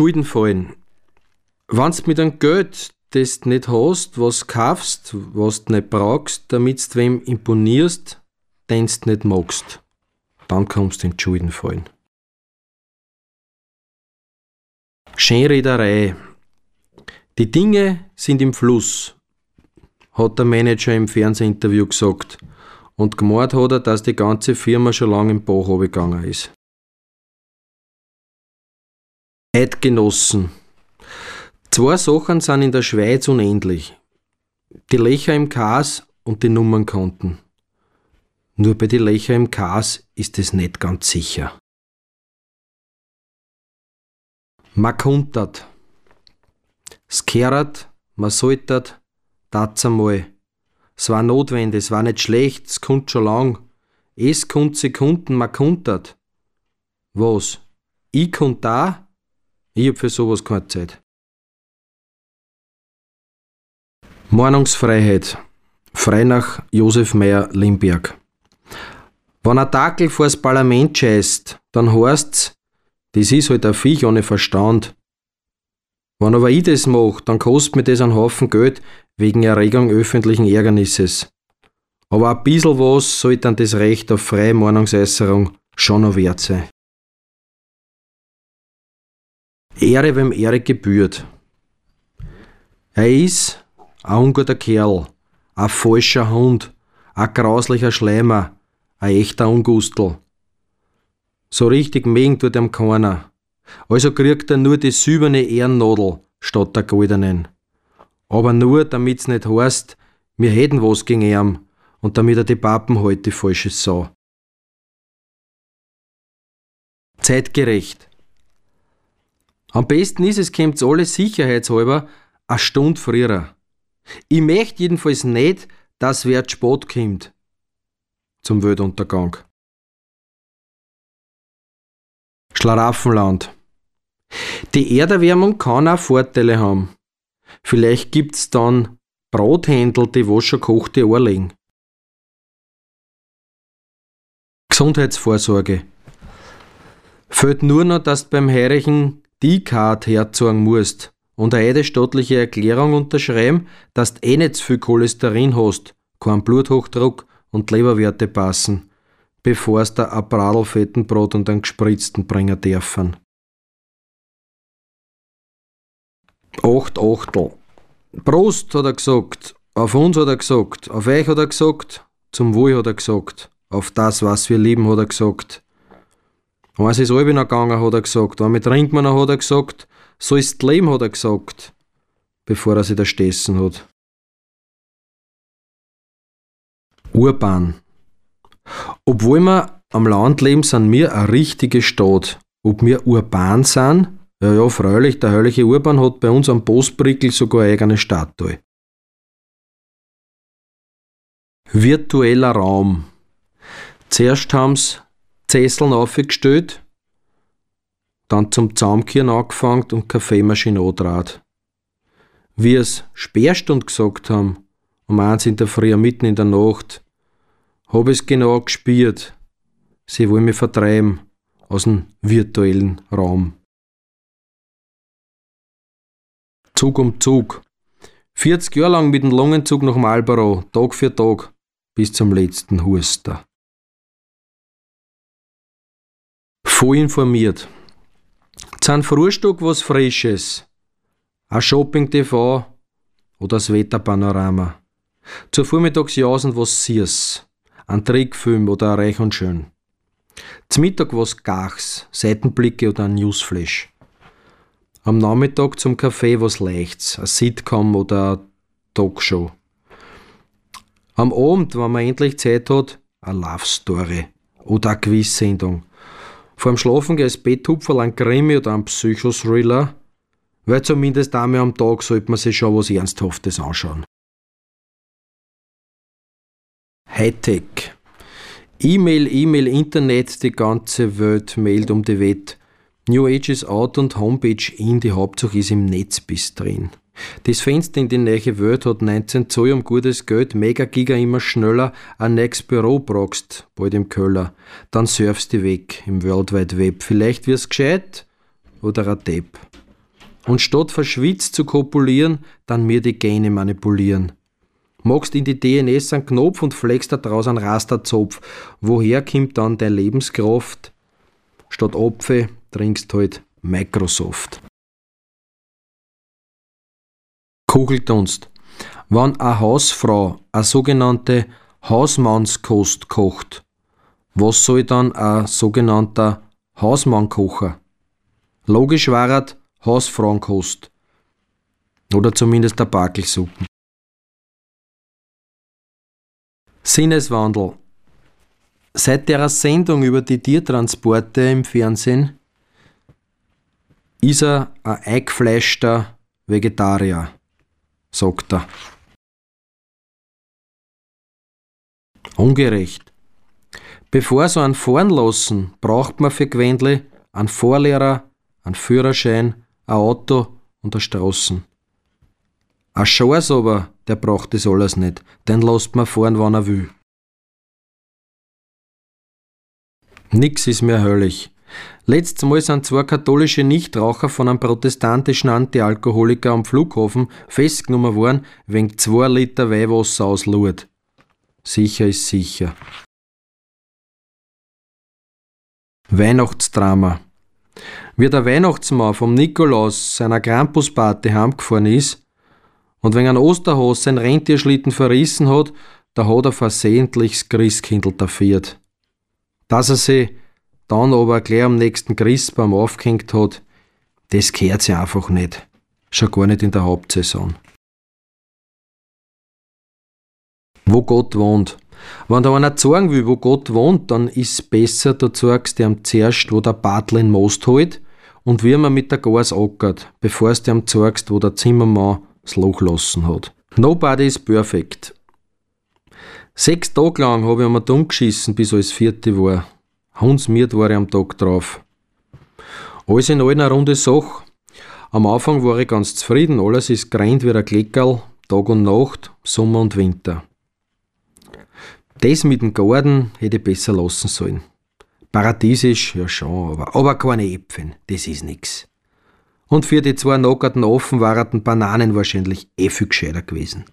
Schulden fallen. Wenn's mit einem Geld, das du nicht hast, was kaufst, was du nicht brauchst, damit du wem imponierst, den du nicht magst, dann kommst du in die Schulden fallen. Schönrederei. Die Dinge sind im Fluss, hat der Manager im Fernsehinterview gesagt. Und gemeint hat er, dass die ganze Firma schon lange im Bach gegangen ist. Eidgenossen. Zwei Sachen sind in der Schweiz unendlich. Die Löcher im Kas und die Nummernkonten. Nur bei den Löcher im Kas ist es nicht ganz sicher. Man kuntert. Skehrt, man soltert, tat's einmal. Es war notwendig, es war nicht schlecht, es kommt schon lang. Es kommt Sekunden, man kuntert. Was? Ich kunt da? Ich hab für sowas keine Zeit. Meinungsfreiheit. Frei nach Josef Meyer Limberg. Wenn ein Dackel vors Parlament scheißt, dann heißt's, das ist halt ein Viech ohne Verstand. Wenn aber ich das mach, dann kostet mir das einen Haufen Geld wegen Erregung öffentlichen Ärgernisses. Aber ein bisschen was sollte dann das Recht auf freie Meinungsäußerung schon noch wert sein. Ehre, wem Ehre gebührt. Er ist ein unguter Kerl, ein falscher Hund, ein grauslicher Schleimer, ein echter Ungustel. So richtig mögen tut ihm keiner. Also kriegt er nur die silberne Ehrennadel statt der goldenen. Aber nur, damit's nicht heißt, wir hätten was gegen ihn und damit er die Pappen halt die falsche Sau. Zeitgerecht. Am besten ist es, kommt's alle sicherheitshalber eine Stunde früher. Ich möchte jedenfalls nicht, dass wer Sport kommt zum Weltuntergang. Schlaraffenland. Die Erderwärmung kann auch Vorteile haben. Vielleicht gibt's dann Brothändel, die was schon kochte Eier legen. Gesundheitsvorsorge. Fällt nur noch, dass du beim heurigen D-Card herzogen musst und eine eidesstattliche Erklärung unterschreiben, dass du eh nicht zu viel Cholesterin hast, keinen Bluthochdruck und Leberwerte passen, bevor es der Abradel fetten Brot und einen gespritzten bringen dürfen. Acht Achtel. Prost, hat er gesagt. Auf uns hat er gesagt. Auf euch hat er gesagt. Zum Wohl hat er gesagt. Auf das, was wir lieben, hat er gesagt. Eins ist halb noch gegangen, hat er gesagt. Einmal trinkt man hat er gesagt. So ist das Leben, hat er gesagt. Bevor er sich da stessen hat. Urban. Obwohl wir am Land leben, sind wir eine richtige Stadt. Ob wir urban sind, ja, ja, freilich, der herrliche Urban hat bei uns am Postbrickel sogar eine eigene Statue. Virtueller Raum. Zuerst haben sie Zesseln aufgestellt, dann zum Zaumkehren angefangen und Kaffeemaschine andraht. Wie es Sperrstund gesagt haben, um eins in der Früh, mitten in der Nacht, hab es genau gespürt. Sie wollen mich vertreiben aus dem virtuellen Raum. Zug um Zug. 40 Jahre lang mit dem Lungenzug nach Marlboro, Tag für Tag, bis zum letzten Huster. Voll informiert. Zahn Frühstück was Frisches. Ein Shopping-TV oder das Wetterpanorama. Zur Vormittagsjausen was Siers. Ein Trickfilm oder ein Reich und Schön. Zum Mittag was Gachs, Seitenblicke oder ein Newsflash. Am Nachmittag zum Kaffee was Leichts, ein Sitcom oder eine Talkshow. Am Abend, wenn man endlich Zeit hat, eine Love Story oder eine Quiz-Sendung. Vor dem Schlafen gehen ins Bett hupferl ein Krimi oder ein Psychothriller, weil zumindest einmal am Tag sollte man sich schon was Ernsthaftes anschauen. Hightech. E-Mail, E-Mail, Internet, die ganze Welt mailt um die Welt. New Age ist out und Homepage in, die Hauptsache ist im Netz bis drin. Das Fenster in die neue Welt hat 19 Zoll um gutes Geld, mega Giga immer schneller, ein nächstes Büro brauchst, bald im Köller. Dann surfst du weg im World Wide Web. Vielleicht wirst gescheit oder ein Depp. Und statt verschwitzt zu kopulieren, dann mir die Gene manipulieren. Magst in die DNS einen Knopf und fleckst da draus einen Rasterzopf. Woher kommt dann deine Lebenskraft? Statt Apfel trinkst halt Microsoft. Kugeldunst. Wenn eine Hausfrau eine sogenannte Hausmannskost kocht, was soll dann ein sogenannter Hausmann kochen? Logisch war Hausfrauenkost. Oder zumindest der Bakelsuppen. Sinneswandel. Seit der Sendung über die Tiertransporte im Fernsehen ist er ein eingefleischter Vegetarier, sagt er. Ungerecht. Bevor so einen fahren lassen, braucht man für Gewendle einen Vorlehrer, einen Führerschein, ein Auto und eine Straßen. Ein Schors aber, der braucht das alles nicht, den lässt man fahren, wann er will. Nix ist mehr höllig. Letztes Mal sind zwei katholische Nichtraucher von einem protestantischen Antialkoholiker am Flughafen festgenommen worden, wegen zwei Liter Weihwasser aus Lourdes. Sicher ist sicher. Weihnachtsdrama. Wie der Weihnachtsmann vom Nikolaus seiner Krampusparty heimgefahren ist und wenn ein Osterhaus sein Rentierschlitten verrissen hat, da hat er versehentlich das Christkindl tafiert. Dass er sie dann aber gleich am nächsten Christbaum aufgehängt hat, das gehört sich einfach nicht. Schon gar nicht in der Hauptsaison. Wo Gott wohnt. Wenn da einer sagen will, wo Gott wohnt, dann ist es besser, du zeigst ihm zuerst, wo der Bartel in Most holt und wie man mit der Gas ackert, bevor du ihm zeigst, wo der Zimmermann das Loch lassen hat. Nobody is perfect. Sechs Tage lang habe ich einmal dumm geschissen, bis alles vierte war. Hundsmiert war ich am Tag drauf. Alles in allem eine runde Sache. Am Anfang war ich ganz zufrieden, alles ist greint wie ein Kleckerl, Tag und Nacht, Sommer und Winter. Das mit dem Garten hätte ich besser lassen sollen. Paradiesisch, ja schon, aber, aber keine Äpfel, das ist nix. Und für die zwei nackerten offen waren Bananen wahrscheinlich eh viel gescheiter gewesen.